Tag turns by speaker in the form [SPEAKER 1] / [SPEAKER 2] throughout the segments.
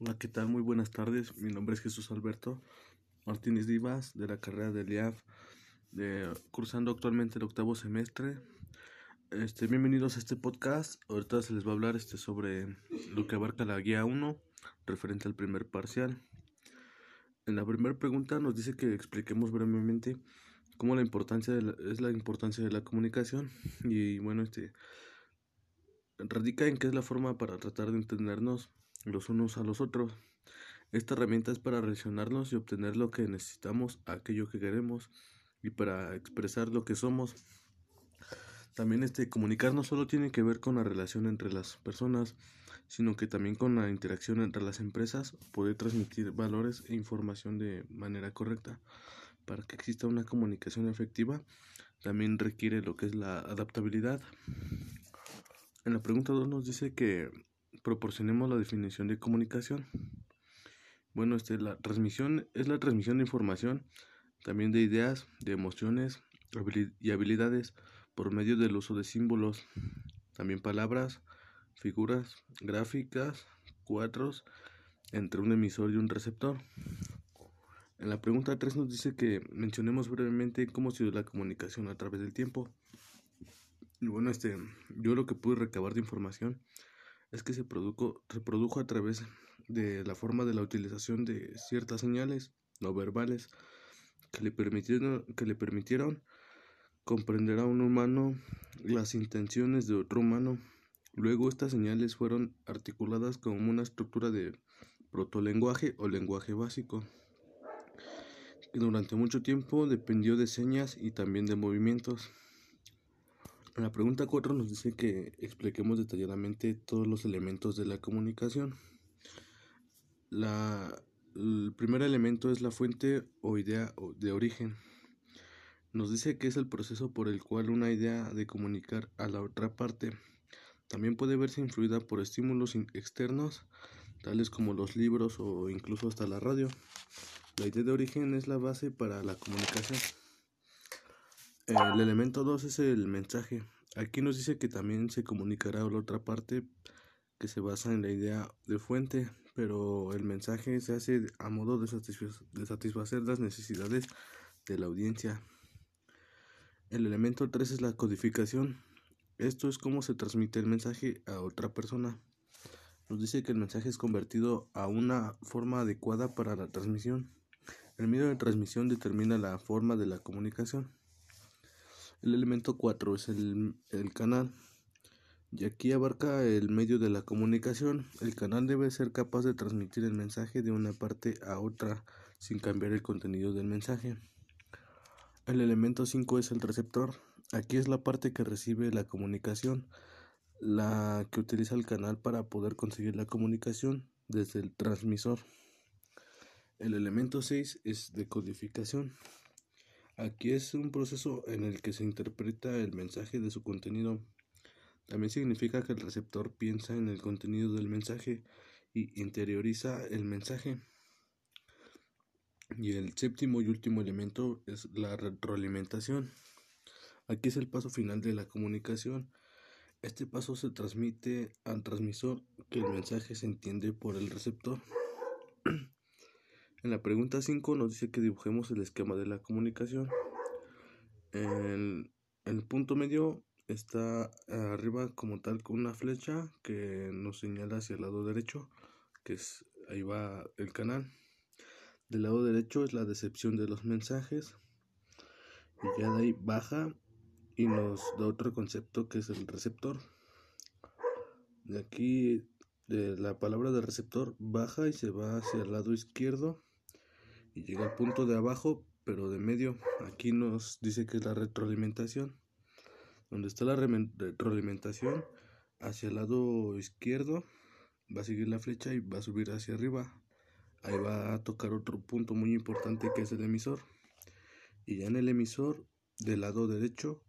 [SPEAKER 1] Hola, ¿qué tal? Muy buenas tardes. Mi nombre es Jesús Alberto Martínez Divas de la carrera de IAF, de, cursando actualmente el octavo semestre. Este, bienvenidos a este podcast. Ahorita se les va a hablar este, sobre lo que abarca la guía 1 referente al primer parcial. En la primera pregunta nos dice que expliquemos brevemente cómo la importancia es la importancia de la comunicación y bueno, este radica en que es la forma para tratar de entendernos los unos a los otros. Esta herramienta es para relacionarnos y obtener lo que necesitamos, aquello que queremos y para expresar lo que somos. También este comunicar no solo tiene que ver con la relación entre las personas, sino que también con la interacción entre las empresas, poder transmitir valores e información de manera correcta. Para que exista una comunicación efectiva, también requiere lo que es la adaptabilidad. En la pregunta 2 nos dice que proporcionemos la definición de comunicación. Bueno, este, la transmisión es la transmisión de información, también de ideas, de emociones y habilidades por medio del uso de símbolos, también palabras, figuras, gráficas, cuadros, entre un emisor y un receptor. En la pregunta 3 nos dice que mencionemos brevemente cómo se dio la comunicación a través del tiempo. Y bueno, este, yo lo que pude recabar de información es que se produjo, se produjo a través de la forma de la utilización de ciertas señales no verbales que le permitieron, que le permitieron comprender a un humano las intenciones de otro humano. Luego estas señales fueron articuladas como una estructura de protolenguaje o lenguaje básico, que durante mucho tiempo dependió de señas y también de movimientos. La pregunta 4 nos dice que expliquemos detalladamente todos los elementos de la comunicación. El primer elemento es la fuente o idea de origen. Nos dice que es el proceso por el cual una idea de comunicar a la otra parte también puede verse influida por estímulos externos, tales como los libros o incluso hasta la radio. La idea de origen es la base para la comunicación. El elemento 2 es el mensaje. Aquí nos dice que también se comunicará a la otra parte que se basa en la idea de fuente, pero el mensaje se hace a modo de, satisfacer las necesidades de la audiencia. El elemento 3 es la codificación. Esto es cómo se transmite el mensaje a otra persona. Nos dice que el mensaje es convertido a una forma adecuada para la transmisión. El medio de transmisión determina la forma de la comunicación. El elemento 4 es el, el, canal. Y aquí abarca el medio de la comunicación. El canal debe ser capaz de transmitir el mensaje de una parte a otra sin cambiar el contenido del mensaje. El elemento 5 es el receptor. Aquí es la parte que recibe la comunicación, la que utiliza el canal para poder conseguir la comunicación desde el transmisor. El elemento 6 es decodificación. Aquí es un proceso en el que se interpreta el mensaje de su contenido. También significa que el receptor piensa en el contenido del mensaje y interioriza el mensaje. Y el séptimo y último elemento es la retroalimentación. Aquí es el paso final de la comunicación. Este paso se transmite al transmisor que el mensaje se entiende por el receptor. En la pregunta 5 nos dice que dibujemos el esquema de la comunicación. El punto medio está arriba como tal con una flecha que nos señala hacia el lado derecho, que es ahí va el canal. Del lado derecho es la decepción de los mensajes y ya de ahí baja y nos da otro concepto que es el receptor. De aquí de la palabra de receptor baja y se va hacia el lado izquierdo llega al punto de abajo, pero de medio. Aquí nos dice que es la retroalimentación. Donde está la retroalimentación, hacia el lado izquierdo, va a seguir la flecha y va a subir hacia arriba. Ahí va a tocar otro punto muy importante que es el emisor. Y ya en el emisor, del lado derecho,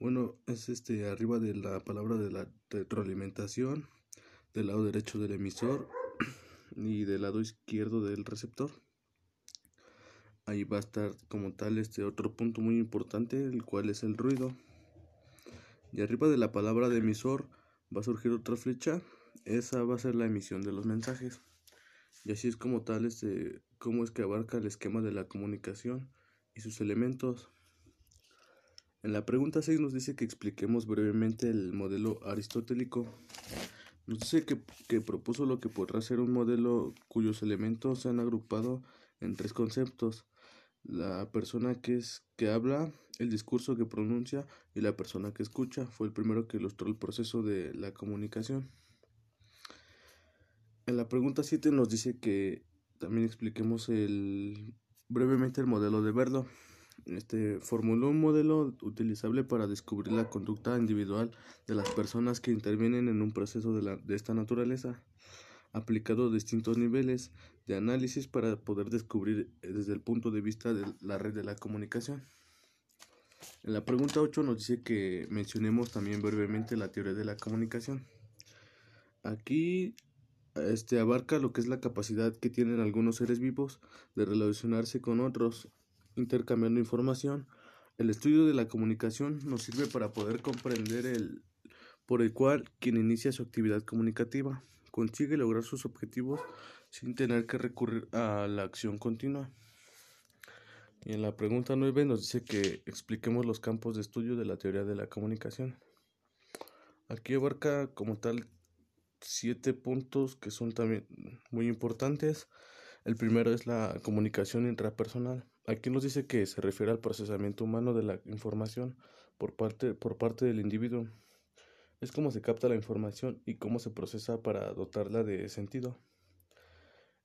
[SPEAKER 1] bueno, es este arriba de la palabra de la retroalimentación, del lado derecho del emisor y del lado izquierdo del receptor ahí va a estar como tal este otro punto muy importante, el cual es el ruido. Y arriba de la palabra de emisor va a surgir otra flecha, esa va a ser la emisión de los mensajes. Y así es como tal, este, cómo es que abarca el esquema de la comunicación y sus elementos. En la pregunta 6 nos dice que expliquemos brevemente el modelo aristotélico. Nos dice que, que, propuso lo que podrá ser un modelo cuyos elementos se han agrupado en tres conceptos. La persona que es que habla, el discurso que pronuncia y la persona que escucha. Fue el primero que ilustró el proceso de la comunicación. En la pregunta 7 nos dice que también expliquemos el, brevemente el modelo de Verlo. Este formuló un modelo utilizable para descubrir la conducta individual de las personas que intervienen en un proceso de, la, de esta naturaleza, aplicado distintos niveles de análisis para poder descubrir eh, desde el punto de vista de la red de la comunicación. En la pregunta 8 nos dice que mencionemos también brevemente la teoría de la comunicación. Aquí este abarca lo que es la capacidad que tienen algunos seres vivos de relacionarse con otros, intercambiando información. El estudio de la comunicación nos sirve para poder comprender el por el cual quien inicia su actividad comunicativa consigue lograr sus objetivos sin tener que recurrir a la acción continua. Y en la pregunta 9 nos dice que expliquemos los campos de estudio de la teoría de la comunicación. Aquí abarca como tal siete puntos que son también muy importantes. El primero es la comunicación intrapersonal. Aquí nos dice que se refiere al procesamiento humano de la información por parte, por parte del individuo. Es cómo se capta la información y cómo se procesa para dotarla de sentido.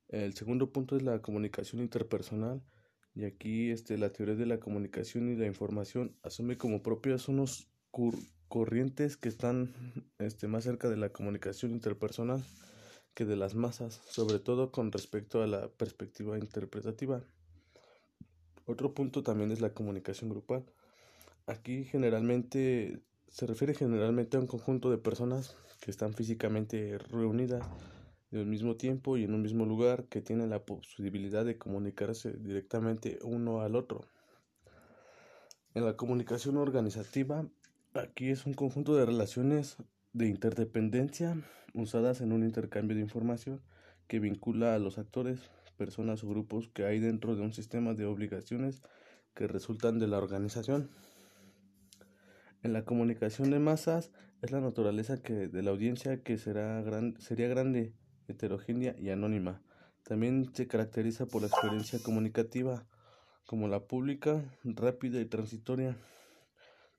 [SPEAKER 1] El segundo punto es la comunicación interpersonal. Y aquí este, la teoría de la comunicación y la información asume como propias unos corrientes que están este, más cerca de la comunicación interpersonal que de las masas, sobre todo con respecto a la perspectiva interpretativa. Otro punto también es la comunicación grupal. Aquí generalmente se refiere generalmente a un conjunto de personas que están físicamente reunidas en el mismo tiempo y en un mismo lugar que tienen la posibilidad de comunicarse directamente uno al otro. En la comunicación organizativa Aquí es un conjunto de relaciones de interdependencia usadas en un intercambio de información que vincula a los actores, personas o grupos que hay dentro de un sistema de obligaciones que resultan de la organización. En la comunicación de masas es la naturaleza que de la audiencia que será gran, sería grande, heterogénea y anónima. También se caracteriza por la experiencia comunicativa como la pública, rápida y transitoria.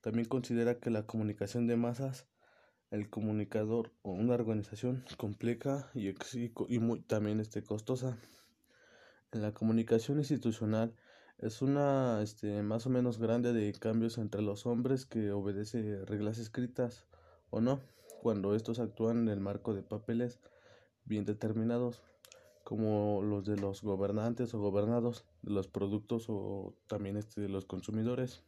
[SPEAKER 1] También considera que la comunicación de masas, el comunicador o una organización compleja y, y muy, también este, costosa. En la comunicación institucional es una este, más o menos grande de cambios entre los hombres que obedece reglas escritas o no, cuando estos actúan en el marco de papeles bien determinados, como los de los gobernantes o gobernados, de los productos o también este, de los consumidores.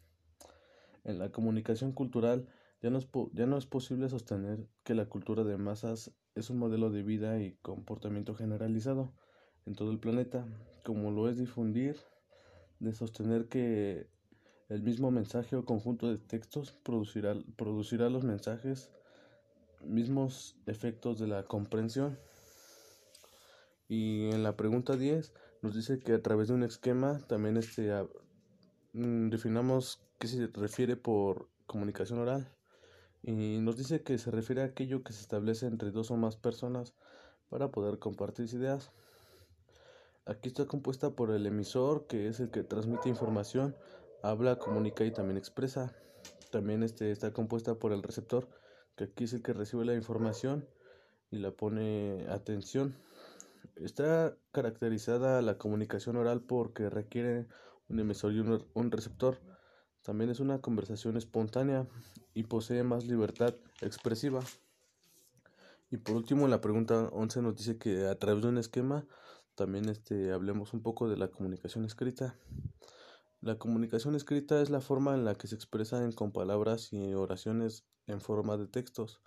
[SPEAKER 1] En la comunicación cultural ya no, es ya no es posible sostener que la cultura de masas es un modelo de vida y comportamiento generalizado en todo el planeta, como lo es difundir, de sostener que el mismo mensaje o conjunto de textos producirá, producirá los mensajes mismos efectos de la comprensión. Y en la pregunta 10 nos dice que a través de un esquema también este, mm, definamos qué se refiere por comunicación oral y nos dice que se refiere a aquello que se establece entre dos o más personas para poder compartir ideas. Aquí está compuesta por el emisor, que es el que transmite información, habla, comunica y también expresa. También este, está compuesta por el receptor, que aquí es el que recibe la información y la pone atención. Está caracterizada la comunicación oral porque requiere un emisor y un receptor también es una conversación espontánea y posee más libertad expresiva. Y por último, la pregunta 11 nos dice que a través de un esquema también este, hablemos un poco de la comunicación escrita. La comunicación escrita es la forma en la que se expresan con palabras y oraciones en forma de textos.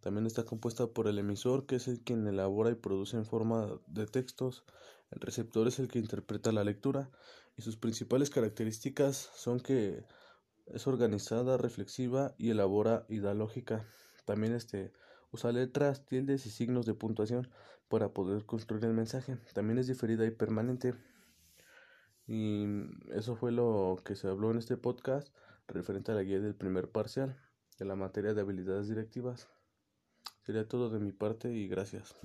[SPEAKER 1] También está compuesta por el emisor, que es el quien elabora y produce en forma de textos. El receptor es el que interpreta la lectura. Y sus principales características son que es organizada, reflexiva y elabora idea lógica. También este, usa letras, tildes y signos de puntuación. para poder construir el mensaje. También es diferida y permanente. Y eso fue lo que se habló en este podcast referente a la guía del primer parcial de la materia de habilidades directivas. Sería todo de mi parte y gracias.